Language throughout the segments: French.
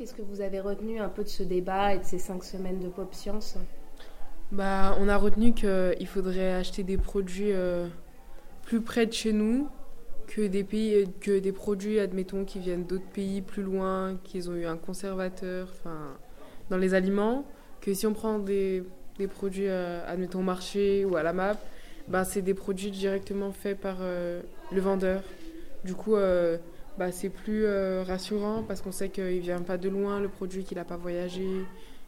qu'est-ce que vous avez retenu un peu de ce débat et de ces cinq semaines de Pop Science bah, On a retenu qu'il faudrait acheter des produits euh, plus près de chez nous que des, pays, que des produits, admettons, qui viennent d'autres pays plus loin, qu'ils ont eu un conservateur dans les aliments, que si on prend des, des produits, euh, admettons, au marché ou à la map, bah, c'est des produits directement faits par euh, le vendeur. Du coup, bah, c'est plus rassurant parce qu'on sait qu'il ne vient pas de loin, le produit, qu'il n'a pas voyagé,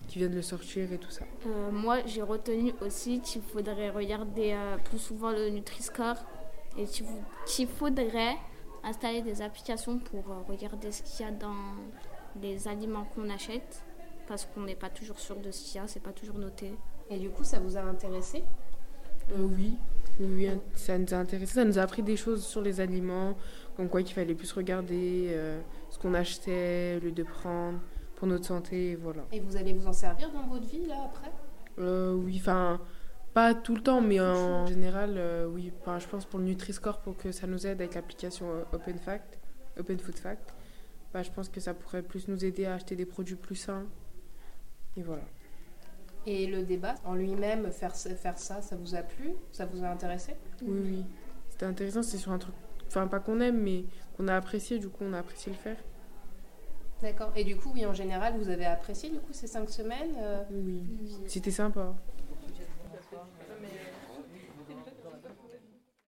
qui vient de le sortir et tout ça. moi, j'ai retenu aussi qu'il faudrait regarder plus souvent le Nutri-Score et qu'il faudrait installer des applications pour euh, regarder ce qu'il y a dans les aliments qu'on achète parce qu'on n'est pas toujours sûr de ce qu'il y a, c'est pas toujours noté. Et du coup, ça vous a intéressé? Euh, Oui, oui, ça nous a intéressé. Ça nous a appris des choses sur les aliments, comme quoi qu'il fallait plus regarder euh, ce qu'on achetait, le de prendre pour notre santé, voilà. Et vous allez vous en servir dans votre vie là après? Oui, enfin pas tout le temps, mais en général, euh, oui. Enfin, je pense pour le Nutri-Score, pour que ça nous aide avec l'application euh, Open Fact, Open Food Fact, bah, je pense que ça pourrait plus nous aider à acheter des produits plus sains. Et voilà. Et le débat en lui-même, faire, faire ça, ça vous a plu? Ça vous a intéressé? Oui, oui. C'était intéressant, c'est sur un truc, enfin pas qu'on aime, mais qu'on a apprécié, du coup on a apprécié le faire. D'accord. Et du coup, oui, en général, vous avez apprécié du coup ces cinq semaines euh? Oui, c'était sympa. mais